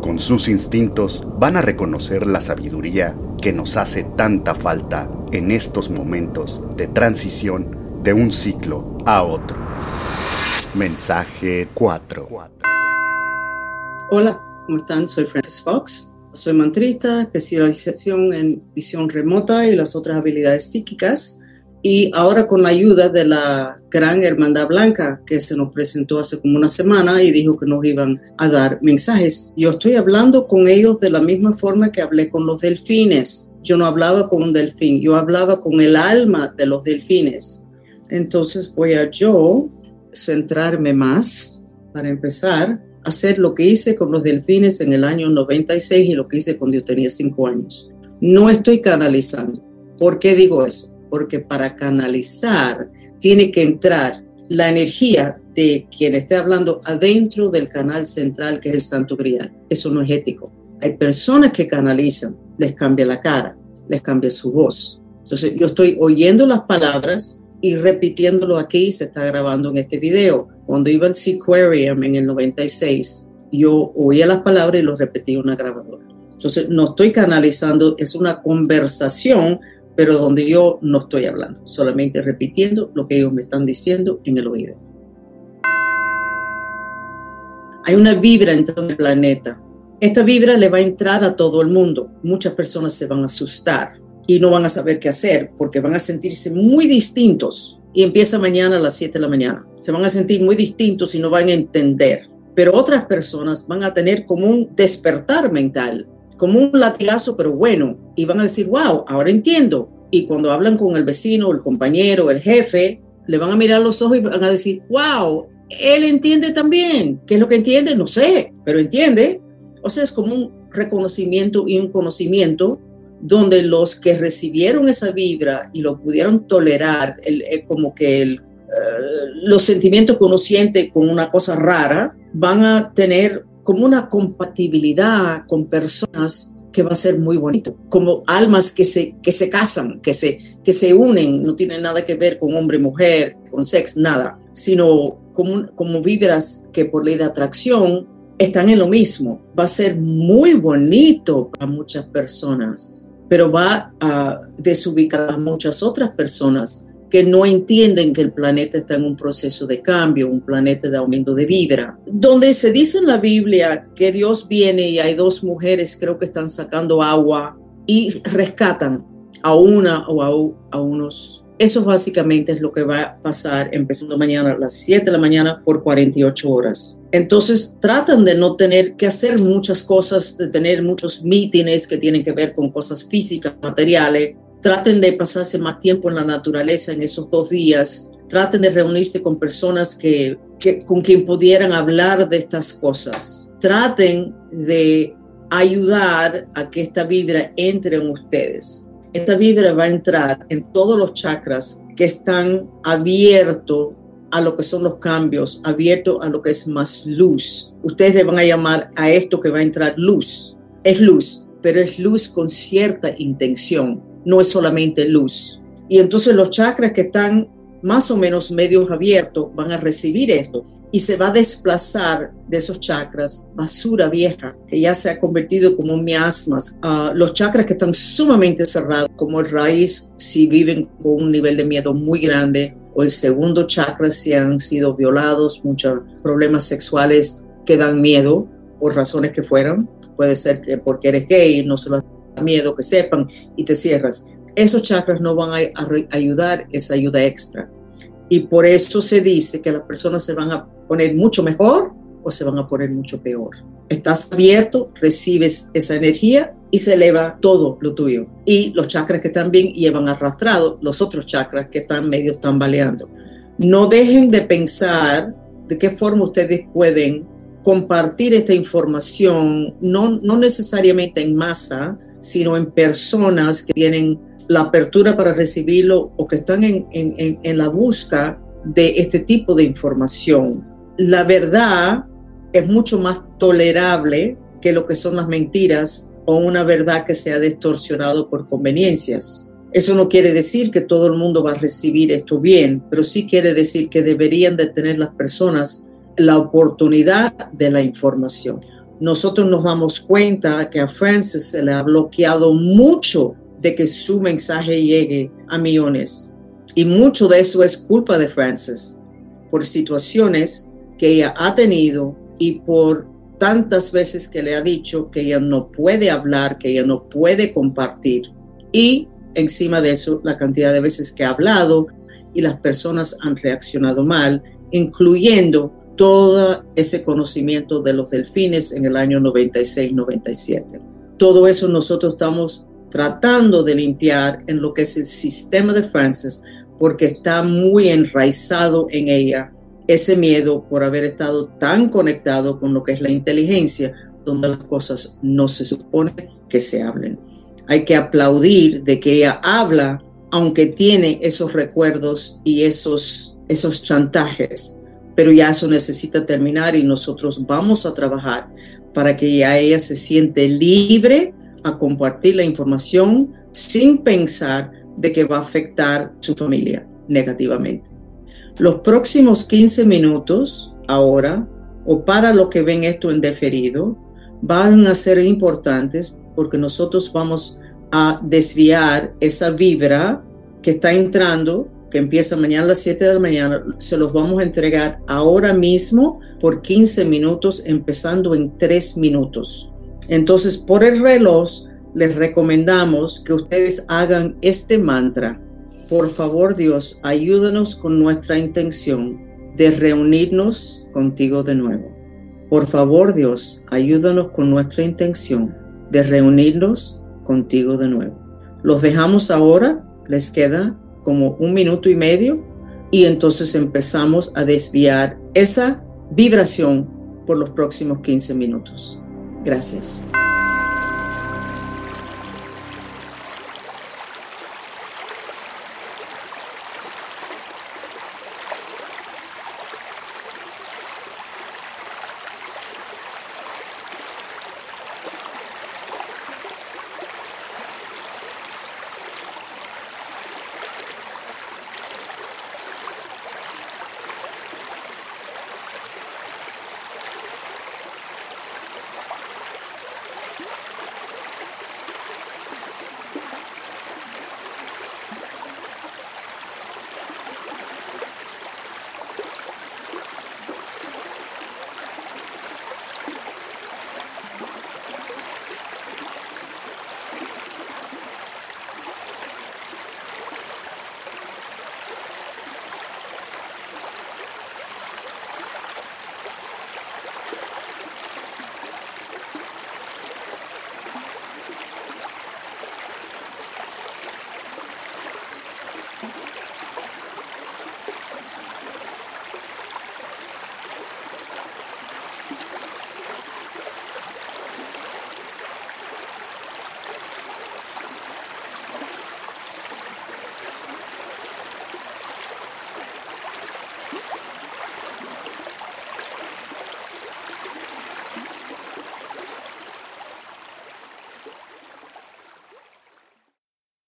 con sus instintos van a reconocer la sabiduría que nos hace tanta falta en estos momentos de transición de un ciclo a otro. Mensaje 4. Hola, ¿cómo están? Soy Francis Fox. Soy mantrista, especialización en visión remota y las otras habilidades psíquicas y ahora con la ayuda de la gran Hermandad Blanca que se nos presentó hace como una semana y dijo que nos iban a dar mensajes. Yo estoy hablando con ellos de la misma forma que hablé con los delfines. Yo no hablaba con un delfín, yo hablaba con el alma de los delfines. Entonces voy a yo centrarme más para empezar a hacer lo que hice con los delfines en el año 96 y lo que hice cuando yo tenía 5 años. No estoy canalizando. ¿Por qué digo eso? Porque para canalizar tiene que entrar la energía de quien esté hablando adentro del canal central que es el Santo Grial. Eso no es ético. Hay personas que canalizan, les cambia la cara, les cambia su voz. Entonces yo estoy oyendo las palabras y repitiéndolo aquí, se está grabando en este video. Cuando iba al Seaquarium en el 96, yo oía las palabras y lo repetía una grabadora. Entonces no estoy canalizando, es una conversación pero donde yo no estoy hablando, solamente repitiendo lo que ellos me están diciendo en el oído. Hay una vibra en todo el planeta. Esta vibra le va a entrar a todo el mundo. Muchas personas se van a asustar y no van a saber qué hacer porque van a sentirse muy distintos. Y empieza mañana a las 7 de la mañana. Se van a sentir muy distintos y no van a entender. Pero otras personas van a tener como un despertar mental como un latigazo, pero bueno, y van a decir, wow, ahora entiendo. Y cuando hablan con el vecino, el compañero, el jefe, le van a mirar los ojos y van a decir, wow, él entiende también. ¿Qué es lo que entiende? No sé, pero entiende. O sea, es como un reconocimiento y un conocimiento donde los que recibieron esa vibra y lo pudieron tolerar, eh, como que eh, los sentimientos que uno siente con una cosa rara, van a tener como una compatibilidad con personas que va a ser muy bonito, como almas que se, que se casan, que se, que se unen, no tiene nada que ver con hombre, mujer, con sexo, nada, sino como, como vibras que por ley de atracción están en lo mismo. Va a ser muy bonito para muchas personas, pero va a desubicar a muchas otras personas que no entienden que el planeta está en un proceso de cambio, un planeta de aumento de vibra. Donde se dice en la Biblia que Dios viene y hay dos mujeres, creo que están sacando agua y rescatan a una o a, a unos. Eso básicamente es lo que va a pasar empezando mañana a las 7 de la mañana por 48 horas. Entonces tratan de no tener que hacer muchas cosas, de tener muchos mítines que tienen que ver con cosas físicas, materiales, Traten de pasarse más tiempo en la naturaleza en esos dos días. Traten de reunirse con personas que, con quien pudieran hablar de estas cosas. Traten de ayudar a que esta vibra entre en ustedes. Esta vibra va a entrar en todos los chakras que están abiertos a lo que son los cambios, abiertos a lo que es más luz. Ustedes le van a llamar a esto que va a entrar luz. Es luz, pero es luz con cierta intención no es solamente luz. Y entonces los chakras que están más o menos medios abiertos van a recibir esto y se va a desplazar de esos chakras basura vieja que ya se ha convertido como miasmas. Los chakras que están sumamente cerrados, como el raíz, si viven con un nivel de miedo muy grande, o el segundo chakra si han sido violados, muchos problemas sexuales que dan miedo por razones que fueran. Puede ser que porque eres gay, no solo miedo que sepan y te cierras. Esos chakras no van a, ayudar esa ayuda extra. Y por eso se dice que las personas se van a poner mucho mejor o se van a poner mucho peor. Estás abierto, recibes esa energía y se eleva todo lo tuyo. Y los chakras que están bien llevan arrastrado los otros chakras que están medio tambaleando. No dejen de pensar de qué forma ustedes pueden compartir esta información, no, no necesariamente en masa, sino en personas que tienen la apertura para recibirlo o que están en, en, en la busca de este tipo de información. La verdad es mucho más tolerable que lo que son las mentiras o una verdad que se ha distorsionado por conveniencias. Eso no quiere decir que todo el mundo va a recibir esto bien, pero sí quiere decir que deberían de tener las personas la oportunidad de la información. Nosotros nos damos cuenta que a Francis se le ha bloqueado mucho de que su mensaje llegue a millones. Y mucho de eso es culpa de Francis, por situaciones que ella ha tenido y por tantas veces que le ha dicho que ella no puede hablar, que ella no puede compartir. Y encima de eso, la cantidad de veces que ha hablado y las personas han reaccionado mal, incluyendo todo ese conocimiento de los delfines en el año 96-97. Todo eso nosotros estamos tratando de limpiar en lo que es el sistema de Francis, porque está muy enraizado en ella ese miedo por haber estado tan conectado con lo que es la inteligencia, donde las cosas no se supone que se hablen. Hay que aplaudir de que ella habla, aunque tiene esos recuerdos y esos, esos chantajes, pero ya eso necesita terminar y nosotros vamos a trabajar para que ya ella se siente libre a compartir la información sin pensar de que va a afectar su familia negativamente. Los próximos 15 minutos, ahora, o para los que ven esto en deferido, van a ser importantes porque nosotros vamos a desviar esa vibra que está entrando, que empieza mañana a las 7 de la mañana, se los vamos a entregar ahora mismo por 15 minutos, empezando en 3 minutos. Entonces, por el reloj, les recomendamos que ustedes hagan este mantra por favor, Dios, ayúdanos con nuestra intención de reunirnos contigo de nuevo. Por favor, Dios, ayúdanos con nuestra intención de reunirnos contigo de nuevo. Los dejamos ahora, les queda como un minuto y medio y entonces empezamos a desviar esa vibración por los próximos 15 minutos. Gracias.